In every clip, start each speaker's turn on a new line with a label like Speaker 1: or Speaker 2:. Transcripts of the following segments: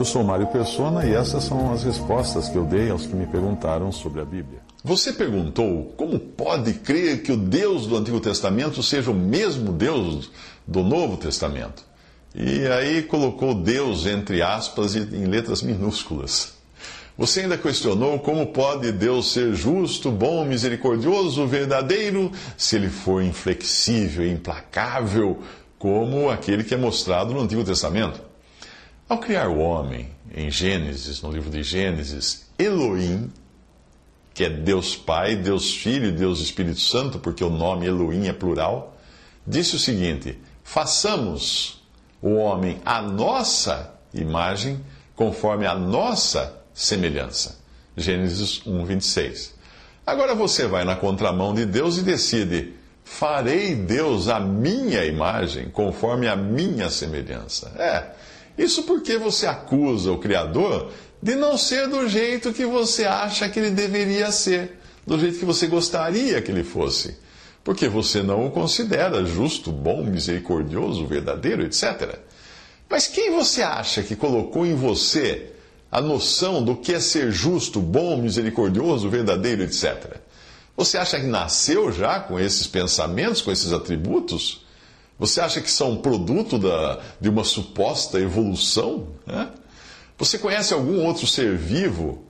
Speaker 1: Eu sou Mário Persona e essas são as respostas que eu dei aos que me perguntaram sobre a Bíblia.
Speaker 2: Você perguntou como pode crer que o Deus do Antigo Testamento seja o mesmo Deus do Novo Testamento? E aí colocou Deus entre aspas e em letras minúsculas. Você ainda questionou como pode Deus ser justo, bom, misericordioso, verdadeiro, se ele for inflexível implacável, como aquele que é mostrado no Antigo Testamento? Ao criar o homem, em Gênesis, no livro de Gênesis, Elohim, que é Deus Pai, Deus Filho Deus Espírito Santo, porque o nome Elohim é plural, disse o seguinte: façamos o homem à nossa imagem, conforme a nossa semelhança. Gênesis 1, 26. Agora você vai na contramão de Deus e decide: farei Deus a minha imagem, conforme a minha semelhança. É, isso porque você acusa o Criador de não ser do jeito que você acha que ele deveria ser, do jeito que você gostaria que ele fosse. Porque você não o considera justo, bom, misericordioso, verdadeiro, etc. Mas quem você acha que colocou em você a noção do que é ser justo, bom, misericordioso, verdadeiro, etc. Você acha que nasceu já com esses pensamentos, com esses atributos? Você acha que são produto da, de uma suposta evolução? Né? Você conhece algum outro ser vivo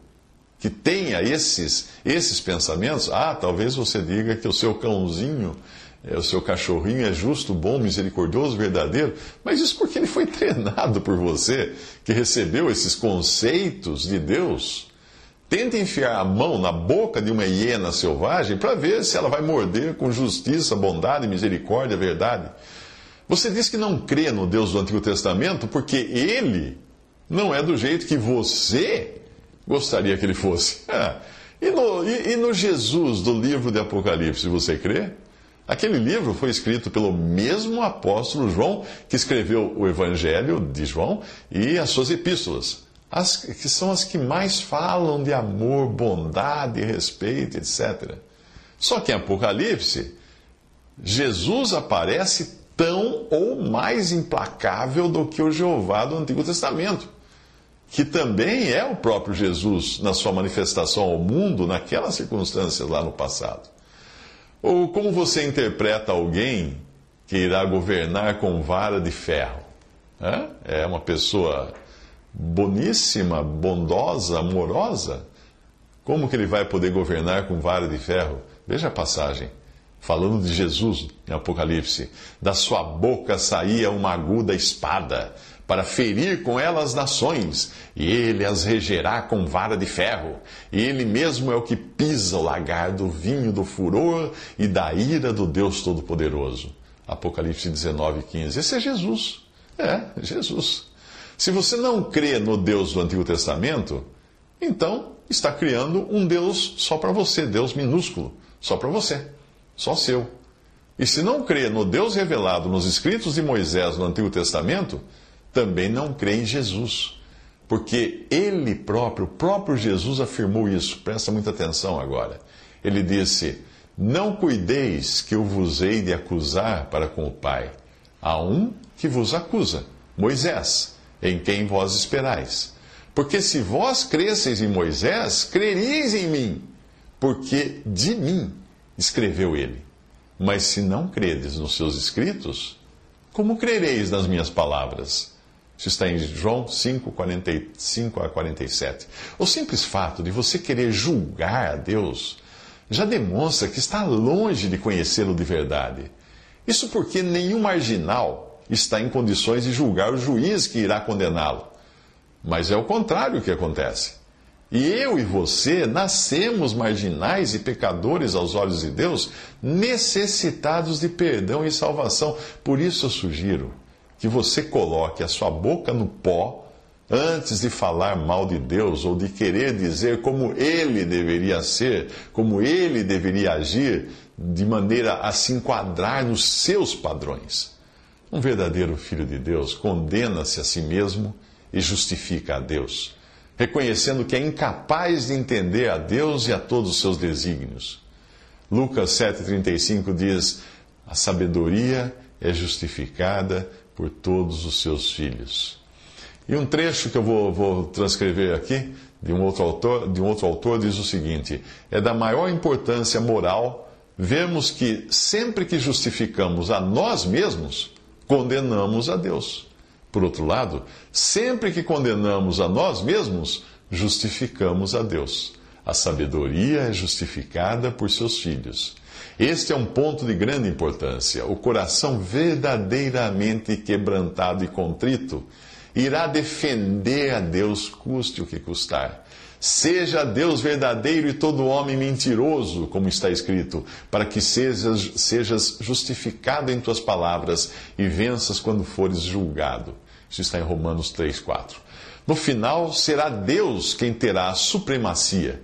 Speaker 2: que tenha esses, esses pensamentos? Ah, talvez você diga que o seu cãozinho é, o seu cachorrinho é justo, bom, misericordioso, verdadeiro, mas isso porque ele foi treinado por você, que recebeu esses conceitos de Deus. Tenta enfiar a mão na boca de uma hiena selvagem para ver se ela vai morder com justiça, bondade, misericórdia, verdade. Você diz que não crê no Deus do Antigo Testamento porque ele não é do jeito que você gostaria que ele fosse. E, no, e, e no Jesus do livro de Apocalipse, você crê? Aquele livro foi escrito pelo mesmo apóstolo João, que escreveu o Evangelho de João e as suas epístolas, as, que são as que mais falam de amor, bondade, respeito, etc. Só que em Apocalipse, Jesus aparece tão ou mais implacável do que o Jeová do Antigo Testamento, que também é o próprio Jesus na sua manifestação ao mundo naquelas circunstâncias lá no passado. Ou como você interpreta alguém que irá governar com vara de ferro? É uma pessoa boníssima, bondosa, amorosa? Como que ele vai poder governar com vara de ferro? Veja a passagem. Falando de Jesus em Apocalipse, da sua boca saía uma aguda espada para ferir com ela as nações, e ele as regerá com vara de ferro. E ele mesmo é o que pisa o lagar do vinho do furor e da ira do Deus Todo-Poderoso. Apocalipse 19, 15. Esse é Jesus. É, Jesus. Se você não crê no Deus do Antigo Testamento, então está criando um Deus só para você, Deus minúsculo, só para você, só seu. E se não crê no Deus revelado nos escritos de Moisés no Antigo Testamento, também não crê em Jesus. Porque ele próprio, o próprio Jesus afirmou isso. Presta muita atenção agora. Ele disse: Não cuideis que eu vos hei de acusar para com o Pai. Há um que vos acusa, Moisés, em quem vós esperais. Porque se vós cresceis em Moisés, creríeis em mim, porque de mim escreveu ele. Mas se não credes nos seus escritos, como crereis nas minhas palavras? Isso está em João 5, 45 a 47. O simples fato de você querer julgar a Deus já demonstra que está longe de conhecê-lo de verdade. Isso porque nenhum marginal está em condições de julgar o juiz que irá condená-lo. Mas é o contrário que acontece. E eu e você nascemos marginais e pecadores aos olhos de Deus, necessitados de perdão e salvação. Por isso eu sugiro que você coloque a sua boca no pó antes de falar mal de Deus ou de querer dizer como ele deveria ser, como ele deveria agir, de maneira a se enquadrar nos seus padrões. Um verdadeiro filho de Deus condena-se a si mesmo e justifica a Deus reconhecendo que é incapaz de entender a Deus e a todos os seus desígnios. Lucas 7,35 diz: A sabedoria é justificada por todos os seus filhos. E um trecho que eu vou, vou transcrever aqui, de um, outro autor, de um outro autor, diz o seguinte: É da maior importância moral vermos que sempre que justificamos a nós mesmos, condenamos a Deus. Por outro lado, sempre que condenamos a nós mesmos, justificamos a Deus. A sabedoria é justificada por seus filhos. Este é um ponto de grande importância. O coração verdadeiramente quebrantado e contrito irá defender a Deus, custe o que custar. Seja Deus verdadeiro e todo homem mentiroso, como está escrito, para que sejas, sejas justificado em tuas palavras e venças quando fores julgado. Isso está em Romanos 3, 4. No final, será Deus quem terá a supremacia,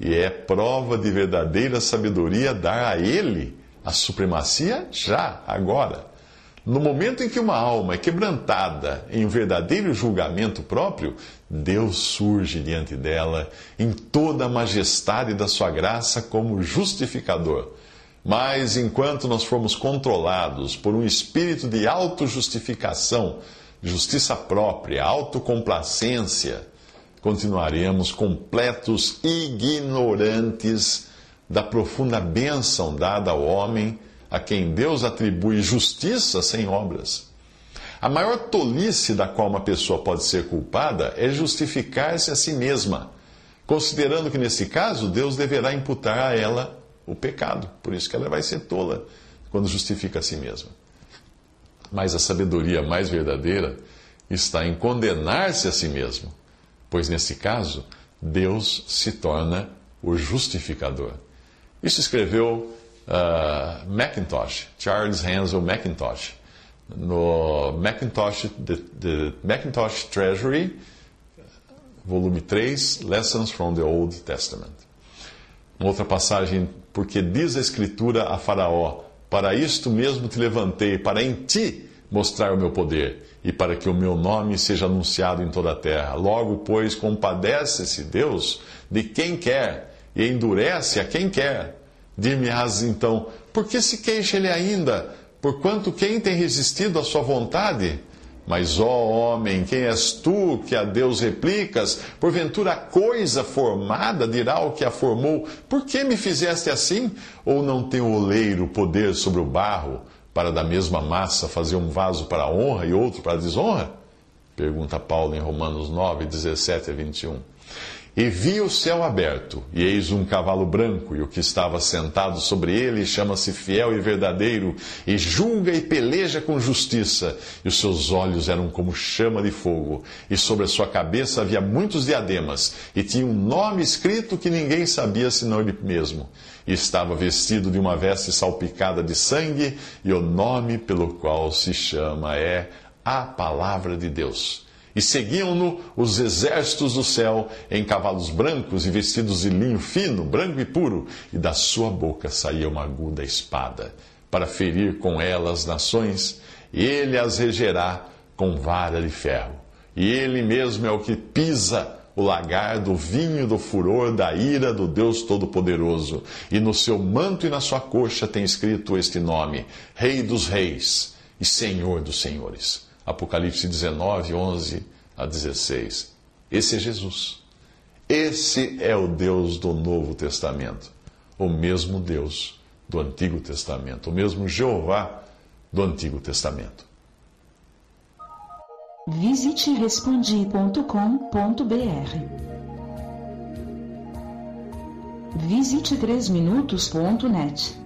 Speaker 2: e é prova de verdadeira sabedoria dar a Ele a supremacia já, agora. No momento em que uma alma é quebrantada em um verdadeiro julgamento próprio, Deus surge diante dela em toda a majestade da sua graça como justificador. Mas enquanto nós formos controlados por um espírito de autojustificação, justiça própria, autocomplacência, continuaremos completos ignorantes da profunda bênção dada ao homem a quem Deus atribui justiça sem obras. A maior tolice da qual uma pessoa pode ser culpada é justificar-se a si mesma, considerando que, nesse caso, Deus deverá imputar a ela o pecado. Por isso que ela vai ser tola quando justifica a si mesma. Mas a sabedoria mais verdadeira está em condenar-se a si mesmo, pois, nesse caso, Deus se torna o justificador. Isso escreveu uh, Macintosh, Charles Hansel Macintosh, no Macintosh, the, the Macintosh Treasury, volume 3, Lessons from the Old Testament. Uma outra passagem, porque diz a Escritura a Faraó: Para isto mesmo te levantei, para em ti mostrar o meu poder, e para que o meu nome seja anunciado em toda a terra. Logo, pois, compadece-se Deus de quem quer e endurece a quem quer. Dir-me-ás então, por que se queixa ele ainda? Porquanto quem tem resistido à sua vontade? Mas, ó homem, quem és tu que a Deus replicas? Porventura a coisa formada dirá o que a formou: Por que me fizeste assim? Ou não tem o oleiro poder sobre o barro, para da mesma massa fazer um vaso para a honra e outro para a desonra? Pergunta Paulo em Romanos 9, 17 a 21. E vi o céu aberto, e eis um cavalo branco, e o que estava sentado sobre ele chama-se Fiel e Verdadeiro, e julga e peleja com justiça, e os seus olhos eram como chama de fogo, e sobre a sua cabeça havia muitos diademas, e tinha um nome escrito que ninguém sabia senão ele mesmo. E estava vestido de uma veste salpicada de sangue, e o nome pelo qual se chama é a Palavra de Deus. E seguiam-no os exércitos do céu em cavalos brancos e vestidos de linho fino, branco e puro, e da sua boca saía uma aguda espada, para ferir com ela as nações, e ele as regerá com vara de ferro. E ele mesmo é o que pisa o lagar do vinho do furor da ira do Deus Todo-Poderoso. E no seu manto e na sua coxa tem escrito este nome: Rei dos Reis e Senhor dos Senhores. Apocalipse 19, 11 a 16. Esse é Jesus. Esse é o Deus do Novo Testamento. O mesmo Deus do Antigo Testamento. O mesmo Jeová do Antigo Testamento.
Speaker 3: Visite respondi.com.br. Visite 3minutos.net.